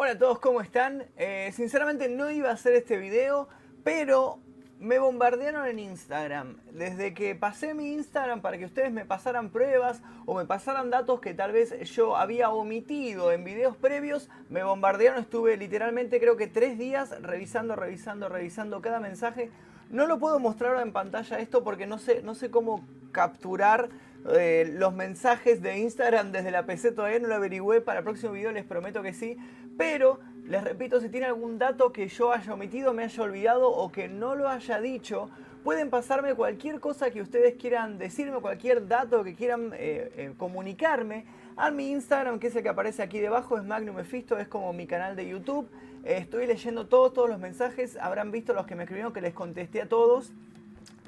Hola a todos, ¿cómo están? Eh, sinceramente no iba a hacer este video, pero me bombardearon en Instagram. Desde que pasé mi Instagram para que ustedes me pasaran pruebas o me pasaran datos que tal vez yo había omitido en videos previos, me bombardearon. Estuve literalmente creo que tres días revisando, revisando, revisando cada mensaje. No lo puedo mostrar ahora en pantalla esto porque no sé, no sé cómo capturar eh, los mensajes de Instagram desde la PC. Todavía no lo averigüé. Para el próximo video les prometo que sí. Pero les repito, si tiene algún dato que yo haya omitido, me haya olvidado o que no lo haya dicho, pueden pasarme cualquier cosa que ustedes quieran decirme, cualquier dato que quieran eh, eh, comunicarme a mi Instagram, que es el que aparece aquí debajo, es Magnum Mephisto, es como mi canal de YouTube. Eh, estoy leyendo todos, todos los mensajes, habrán visto los que me escribieron que les contesté a todos.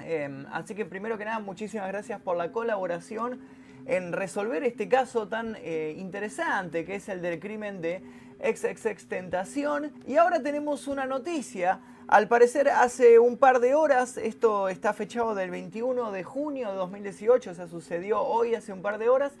Em, así que primero que nada, muchísimas gracias por la colaboración en resolver este caso tan interesante que es el del crimen de XXX Tentación. Y ahora tenemos una noticia. Al parecer hace un par de horas, esto está fechado del 21 de junio de 2018, o sea, sucedió hoy hace un par de horas,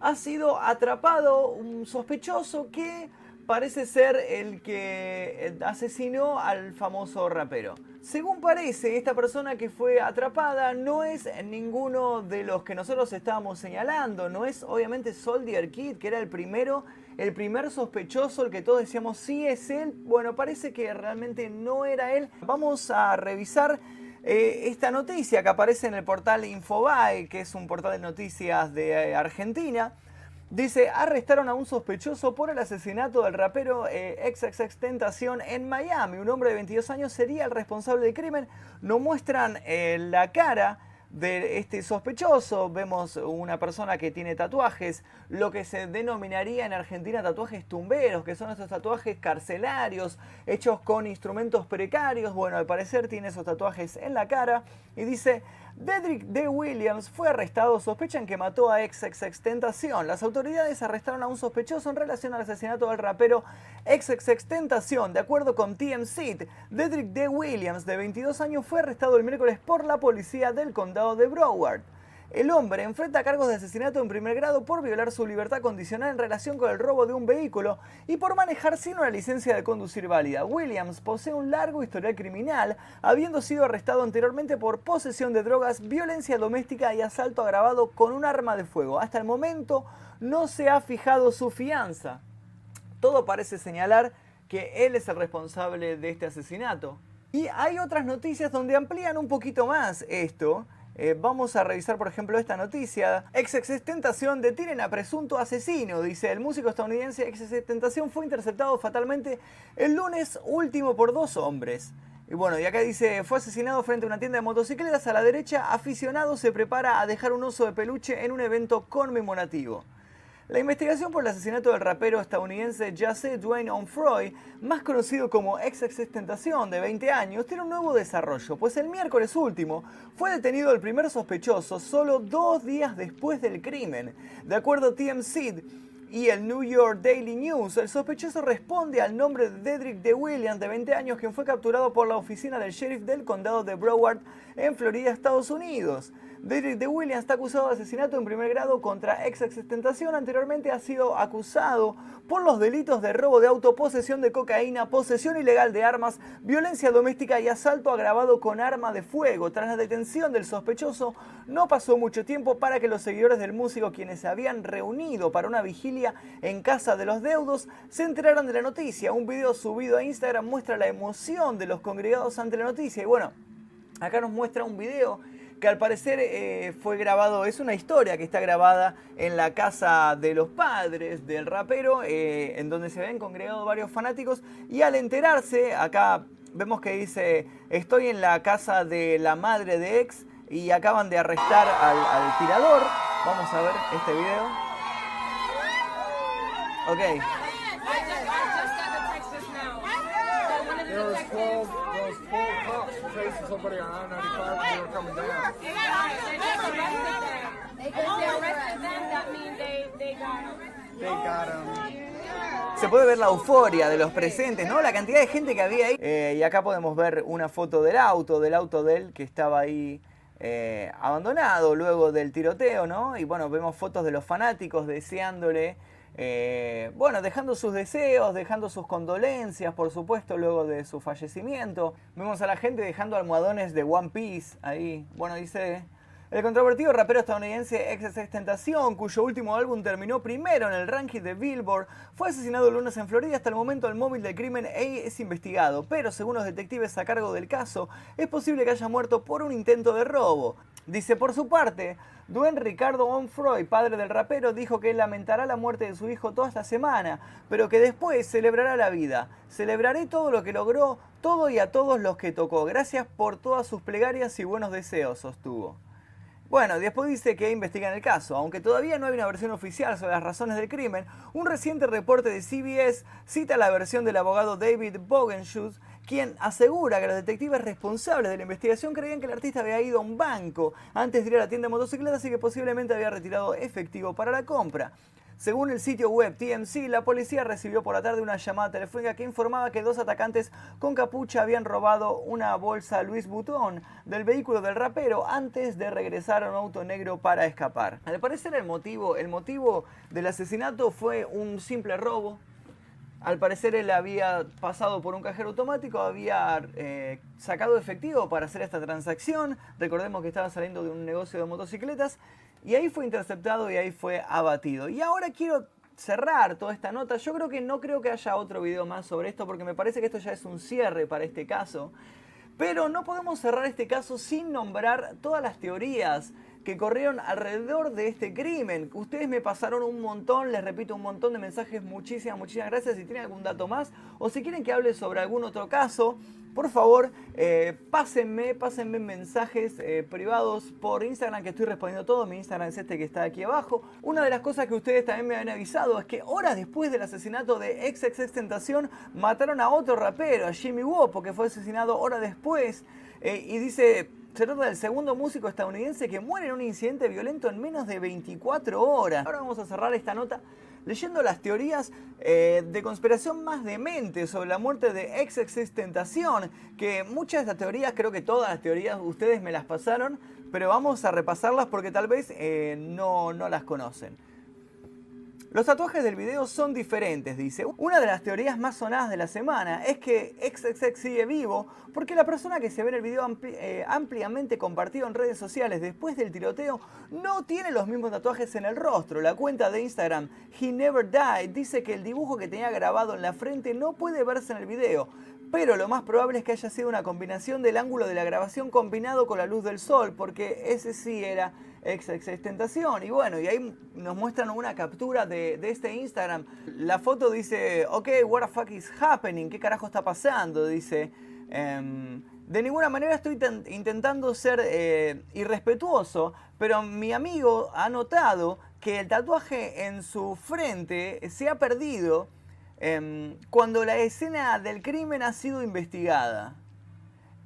ha sido atrapado un sospechoso que parece ser el que asesinó al famoso rapero. Según parece, esta persona que fue atrapada no es ninguno de los que nosotros estábamos señalando, no es obviamente Soldier Kid, que era el primero, el primer sospechoso, el que todos decíamos sí es él. Bueno, parece que realmente no era él. Vamos a revisar eh, esta noticia que aparece en el portal Infobae, que es un portal de noticias de eh, Argentina. Dice, arrestaron a un sospechoso por el asesinato del rapero eh, XXX Tentación en Miami. Un hombre de 22 años sería el responsable del crimen. No muestran eh, la cara de este sospechoso. Vemos una persona que tiene tatuajes, lo que se denominaría en Argentina tatuajes tumberos, que son estos tatuajes carcelarios, hechos con instrumentos precarios. Bueno, al parecer tiene esos tatuajes en la cara y dice, Dedrick D. Williams fue arrestado, sospechan que mató a XXX Tentación. Las autoridades arrestaron a un sospechoso en relación al asesinato del rapero XXX Tentación. De acuerdo con TMZ, Dedrick D. Williams, de 22 años, fue arrestado el miércoles por la policía del condado de Broward. El hombre enfrenta cargos de asesinato en primer grado por violar su libertad condicional en relación con el robo de un vehículo y por manejar sin una licencia de conducir válida. Williams posee un largo historial criminal, habiendo sido arrestado anteriormente por posesión de drogas, violencia doméstica y asalto agravado con un arma de fuego. Hasta el momento no se ha fijado su fianza. Todo parece señalar que él es el responsable de este asesinato. Y hay otras noticias donde amplían un poquito más esto. Eh, vamos a revisar, por ejemplo, esta noticia. XXX Tentación detienen a presunto asesino. Dice, el músico estadounidense XXX Tentación fue interceptado fatalmente el lunes último por dos hombres. Y bueno, y acá dice, fue asesinado frente a una tienda de motocicletas. A la derecha, aficionado se prepara a dejar un oso de peluche en un evento conmemorativo. La investigación por el asesinato del rapero estadounidense Jesse Dwayne Onfroy, más conocido como ex de 20 años, tiene un nuevo desarrollo, pues el miércoles último fue detenido el primer sospechoso solo dos días después del crimen. De acuerdo a TMZ, y el New York Daily News, el sospechoso responde al nombre de Dedrick de Williams, de 20 años, quien fue capturado por la oficina del sheriff del condado de Broward en Florida, Estados Unidos. Derek de Williams está acusado de asesinato en primer grado contra ex Tentación. Anteriormente ha sido acusado por los delitos de robo de auto, posesión de cocaína, posesión ilegal de armas, violencia doméstica y asalto agravado con arma de fuego. Tras la detención del sospechoso, no pasó mucho tiempo para que los seguidores del músico, quienes se habían reunido para una vigilia en casa de los deudos, se enteraron de la noticia. Un video subido a Instagram muestra la emoción de los congregados ante la noticia. Y bueno, acá nos muestra un video que al parecer eh, fue grabado, es una historia que está grabada en la casa de los padres del rapero, eh, en donde se ven congregados varios fanáticos, y al enterarse, acá vemos que dice, estoy en la casa de la madre de ex, y acaban de arrestar al, al tirador. Vamos a ver este video. Ok. Se puede ver la euforia de los presentes, ¿no? La cantidad de gente que había ahí. Eh, y acá podemos ver una foto del auto, del auto de él que estaba ahí eh, abandonado luego del tiroteo, ¿no? Y bueno, vemos fotos de los fanáticos deseándole eh, bueno, dejando sus deseos, dejando sus condolencias, por supuesto, luego de su fallecimiento. Vemos a la gente dejando almohadones de One Piece ahí. Bueno, dice... El controvertido rapero estadounidense XXX Tentación, cuyo último álbum terminó primero en el ranking de Billboard, fue asesinado el lunes en Florida. Hasta el momento el móvil del crimen es investigado, pero según los detectives a cargo del caso, es posible que haya muerto por un intento de robo. Dice por su parte, Duen Ricardo Onfroy, padre del rapero, dijo que lamentará la muerte de su hijo toda esta semana, pero que después celebrará la vida. Celebraré todo lo que logró, todo y a todos los que tocó. Gracias por todas sus plegarias y buenos deseos, sostuvo. Bueno, después dice que investigan el caso. Aunque todavía no hay una versión oficial sobre las razones del crimen, un reciente reporte de CBS cita la versión del abogado David Bogenschutz, quien asegura que los detectives responsables de la investigación creían que el artista había ido a un banco antes de ir a la tienda de motocicletas y que posiblemente había retirado efectivo para la compra. Según el sitio web TMC, la policía recibió por la tarde una llamada telefónica que informaba que dos atacantes con capucha habían robado una bolsa Louis Vuitton del vehículo del rapero antes de regresar a un auto negro para escapar. Al parecer el motivo, el motivo del asesinato fue un simple robo. Al parecer él había pasado por un cajero automático, había eh, sacado efectivo para hacer esta transacción. Recordemos que estaba saliendo de un negocio de motocicletas y ahí fue interceptado y ahí fue abatido. Y ahora quiero cerrar toda esta nota. Yo creo que no creo que haya otro video más sobre esto porque me parece que esto ya es un cierre para este caso. Pero no podemos cerrar este caso sin nombrar todas las teorías que corrieron alrededor de este crimen. Ustedes me pasaron un montón, les repito, un montón de mensajes. Muchísimas, muchísimas gracias. Si tienen algún dato más o si quieren que hable sobre algún otro caso, por favor, eh, pásenme, pásenme mensajes eh, privados por Instagram que estoy respondiendo todo. Mi Instagram es este que está aquí abajo. Una de las cosas que ustedes también me han avisado es que horas después del asesinato de XXX Tentación mataron a otro rapero, a Jimmy Wopo, que fue asesinado horas después. Eh, y dice, se trata del segundo músico estadounidense que muere en un incidente violento en menos de 24 horas. Ahora vamos a cerrar esta nota leyendo las teorías eh, de conspiración más demente sobre la muerte de ex Tentación, que muchas de estas teorías, creo que todas las teorías ustedes me las pasaron, pero vamos a repasarlas porque tal vez eh, no, no las conocen. Los tatuajes del video son diferentes, dice. Una de las teorías más sonadas de la semana es que XXX sigue vivo porque la persona que se ve en el video eh, ampliamente compartido en redes sociales después del tiroteo no tiene los mismos tatuajes en el rostro. La cuenta de Instagram He Never Died dice que el dibujo que tenía grabado en la frente no puede verse en el video, pero lo más probable es que haya sido una combinación del ángulo de la grabación combinado con la luz del sol, porque ese sí era ex. Y bueno, y ahí nos muestran una captura de, este Instagram. La foto dice, ok, what the fuck is happening? ¿Qué carajo está pasando? Dice, em, de ninguna manera estoy intentando ser eh, irrespetuoso, pero mi amigo ha notado que el tatuaje en su frente se ha perdido em, cuando la escena del crimen ha sido investigada.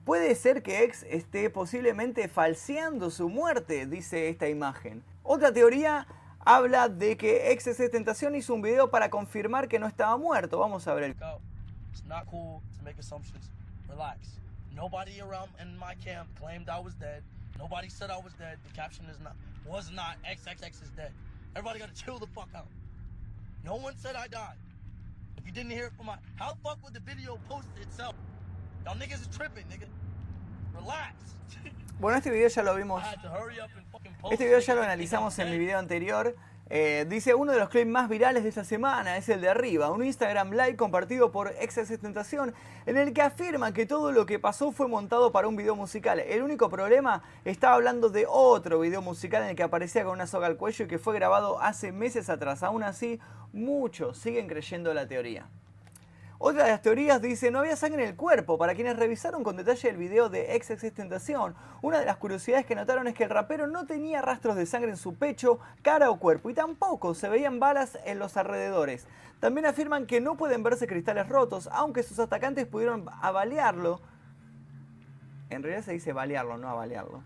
Puede ser que X esté posiblemente falseando su muerte, dice esta imagen. Otra teoría habla de que X es Tentación hizo un video para confirmar que no estaba muerto. Vamos a ver el... Cool. Relax. Nobody around in my camp claimed I was dead. Nobody said I was dead. The caption is not was not XXX is dead. Everybody gotta chill the fuck out. No one said I died. You didn't hear it from my how the fuck would the video post itself? Y'all niggas is tripping, nigga. Bueno, este video ya lo vimos. Este video ya lo analizamos en mi video anterior. Eh, dice uno de los clips más virales de esta semana es el de arriba, un Instagram live compartido por Excess Tentación en el que afirma que todo lo que pasó fue montado para un video musical. El único problema estaba hablando de otro video musical en el que aparecía con una soga al cuello y que fue grabado hace meses atrás. Aún así, muchos siguen creyendo la teoría. Otra de las teorías dice no había sangre en el cuerpo. Para quienes revisaron con detalle el video de Ex Tentación, una de las curiosidades que notaron es que el rapero no tenía rastros de sangre en su pecho, cara o cuerpo y tampoco se veían balas en los alrededores. También afirman que no pueden verse cristales rotos, aunque sus atacantes pudieron avaliarlo. En realidad se dice balearlo, no avaliarlo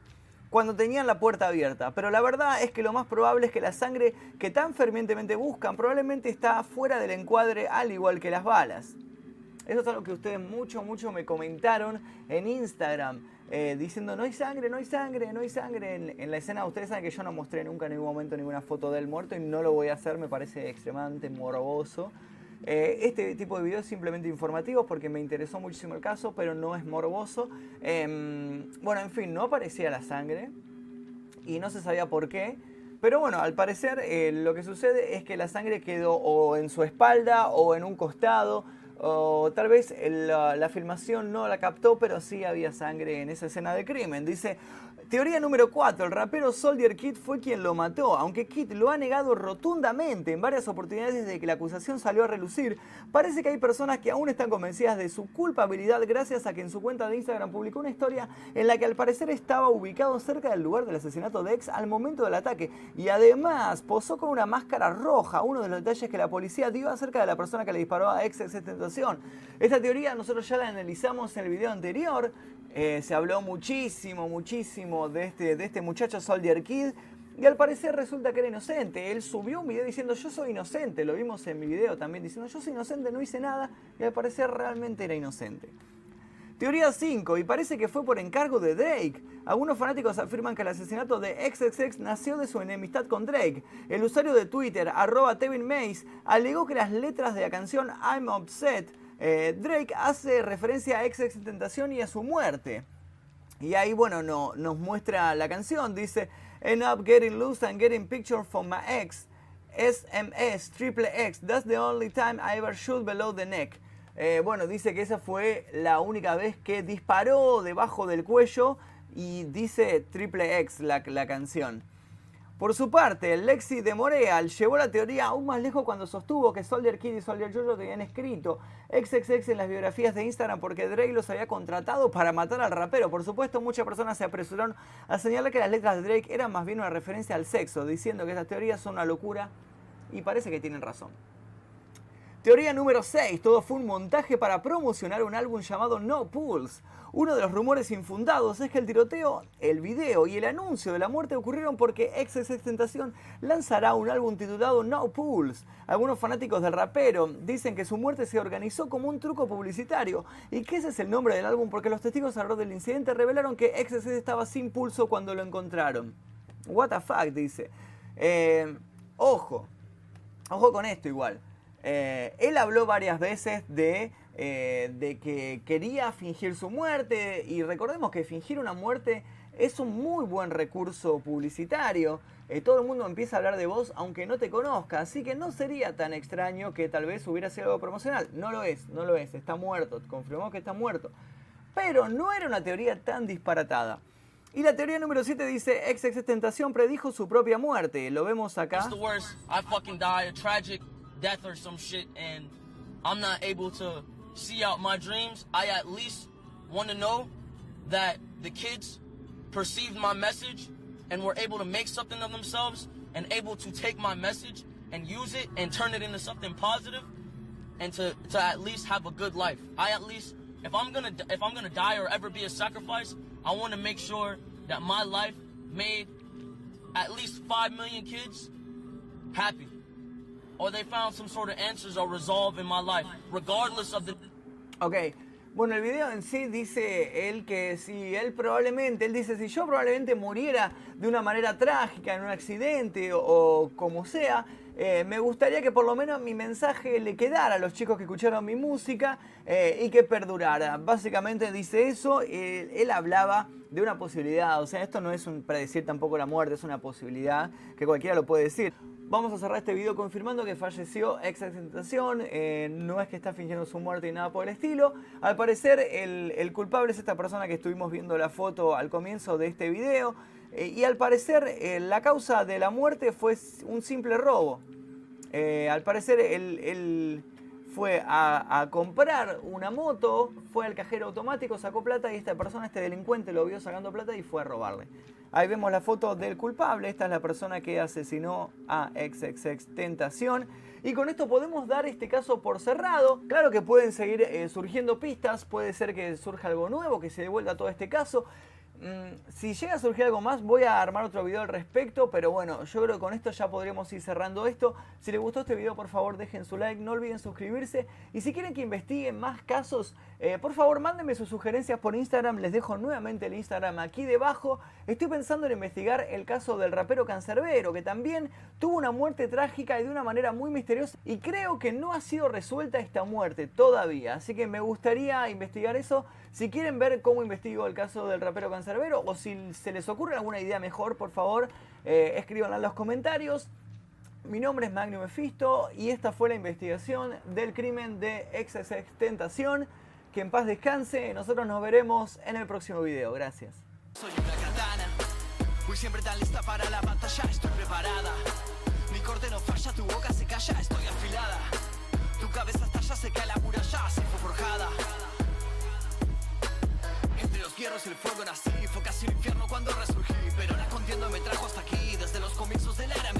cuando tenían la puerta abierta. Pero la verdad es que lo más probable es que la sangre que tan fervientemente buscan probablemente está fuera del encuadre al igual que las balas. Eso es algo que ustedes mucho, mucho me comentaron en Instagram. eh, diciendo no hay sangre, no hay sangre, no hay sangre. En, la escena ustedes saben que yo no mostré nunca en ningún momento ninguna foto del muerto y no lo voy a hacer, me parece extremadamente morboso. Eh, este tipo de videos simplemente informativos porque me interesó muchísimo el caso, pero no es morboso. Em, bueno, en fin, no aparecía la sangre y no se sabía por qué. Pero bueno, al parecer eh, lo que sucede es que la sangre quedó o en su espalda o en un costado o tal vez la, filmación no la captó, pero sí había sangre en esa escena de crimen. Dice, teoría número 4, el rapero Soldier Kid fue quien lo mató, aunque Kid lo ha negado rotundamente en varias oportunidades desde que la acusación salió a relucir, parece que hay personas que aún están convencidas de su culpabilidad gracias a que en su cuenta de Instagram publicó una historia en la que al parecer estaba ubicado cerca del lugar del asesinato de ex al momento del ataque y además posó con una máscara roja, uno de los detalles que la policía dio acerca de la persona que le disparó a ex 70 esta teoría nosotros ya la analizamos en el video anterior. Eh, se habló muchísimo, muchísimo de este, de este muchacho Soldier Kid. Y al parecer resulta que era inocente. Él subió un video diciendo yo soy inocente. Lo vimos en mi video también diciendo yo soy inocente, no hice nada. Y al parecer realmente era inocente. Teoría 5, y parece que fue por encargo de Drake. Algunos fanáticos afirman que el asesinato de XXX nació de su enemistad con Drake. El usuario de Twitter, arroba Tevin Mace, alegó que las letras de la canción I'm Upset eh, Drake hace referencia a ex Tentación y a su muerte. Y ahí, bueno, no, nos muestra la canción. Dice, End up getting loose and getting pictures from my ex. SMS, triple X. That's the only time I ever shoot below the neck. Eh, bueno, dice que esa fue la única vez que disparó debajo del cuello y dice triple X la, canción. Por su parte, Lexi de Moreal llevó la teoría aún más lejos cuando sostuvo que Soldier Kid y Soldier Jojo tenían escrito XXX en las biografías de Instagram porque Drake los había contratado para matar al rapero. Por supuesto, muchas personas se apresuraron a señalar que las letras de Drake eran más bien una referencia al sexo, diciendo que estas teorías son una locura y parece que tienen razón. Teoría número 6. Todo fue un montaje para promocionar un álbum llamado No Pulse. Uno de los rumores infundados es que el tiroteo, el video y el anuncio de la muerte ocurrieron porque XXX Tentación lanzará un álbum titulado No Pulse. Algunos fanáticos del rapero dicen que su muerte se organizó como un truco publicitario y que ese es el nombre del álbum porque los testigos alrededor del incidente revelaron que XXX estaba sin pulso cuando lo encontraron. What the fuck, dice. Eh, ojo, ojo con esto igual. Eh, él habló varias veces de, eh, de que quería fingir su muerte y recordemos que fingir una muerte es un muy buen recurso publicitario. Eh, todo el mundo empieza a hablar de vos aunque no te conozca, así que no sería tan extraño que tal vez hubiera sido algo promocional. No lo es, no lo es, está muerto, confirmó que está muerto. Pero no era una teoría tan disparatada. Y la teoría número 7 dice, ex Tentación predijo su propia muerte. Lo vemos acá. Death or some shit and I'm not able to see out my dreams, I at least want to know that the kids perceived my message and were able to make something of themselves and able to take my message and use it and turn it into something positive and to, to at least have a good life. I at least if I'm gonna if I'm gonna die or ever be a sacrifice, I want to make sure that my life made at least five million kids happy. Or they found some sort of answers or resolve in my life, regardless of the. Ok. Bueno, el video en sí dice él que si él probablemente, él dice, si yo probablemente muriera de una manera trágica en un accidente o, como sea, eh, me gustaría que por lo menos mi mensaje le quedara a los chicos que escucharon mi música eh, y que perdurara. Básicamente dice eso, él hablaba de una posibilidad, o sea, esto no es un predecir tampoco la muerte, es una posibilidad que cualquiera lo puede decir. Vamos a cerrar este video confirmando que falleció ex Tentación, eh, no es que está fingiendo su muerte y nada por el estilo. Al parecer el, culpable es esta persona que estuvimos viendo la foto al comienzo de este video. Eh, y al parecer eh, la causa de la muerte fue un simple robo. al parecer él, fue a, comprar una moto, fue al cajero automático, sacó plata y esta persona, este delincuente, lo vio sacando plata y fue a robarle. Ahí vemos la foto del culpable. Esta es la persona que asesinó a XXX Tentación. Y con esto podemos dar este caso por cerrado. Claro que pueden seguir eh, surgiendo pistas, puede ser que surja algo nuevo, que se devuelva todo este caso. Mm, si llega a surgir algo más, voy a armar otro video al respecto, pero bueno, yo creo que con esto ya podremos ir cerrando esto. Si les gustó este video, por favor dejen su like, no olviden suscribirse. Y si quieren que investiguen más casos, eh, por favor mándenme sus sugerencias por Instagram, les dejo nuevamente el Instagram aquí debajo. Estoy pensando en investigar el caso del rapero Cancerbero, que también tuvo una muerte trágica y de una manera muy misteriosa. Y creo que no ha sido resuelta esta muerte todavía, así que me gustaría investigar eso. Si quieren ver cómo investigo el caso del rapero Cancerbero o si se les ocurre alguna idea mejor, por favor, eh, escríbanla en los comentarios. Mi nombre es Magnum Mephisto y esta fue la investigación del crimen de XSX Tentación. Que en paz descanse. Nosotros nos veremos en el próximo video. Gracias. Soy una katana, voy siempre tan lista para la batalla, estoy preparada. Mi corte no falla, tu boca se calla, estoy afilada. Tu cabeza estalla, se cae la muralla, se fue forjada infierno el fuego nací Fue casi el infierno cuando resurgí Pero la contienda me trajo hasta aquí Desde los comienzos del era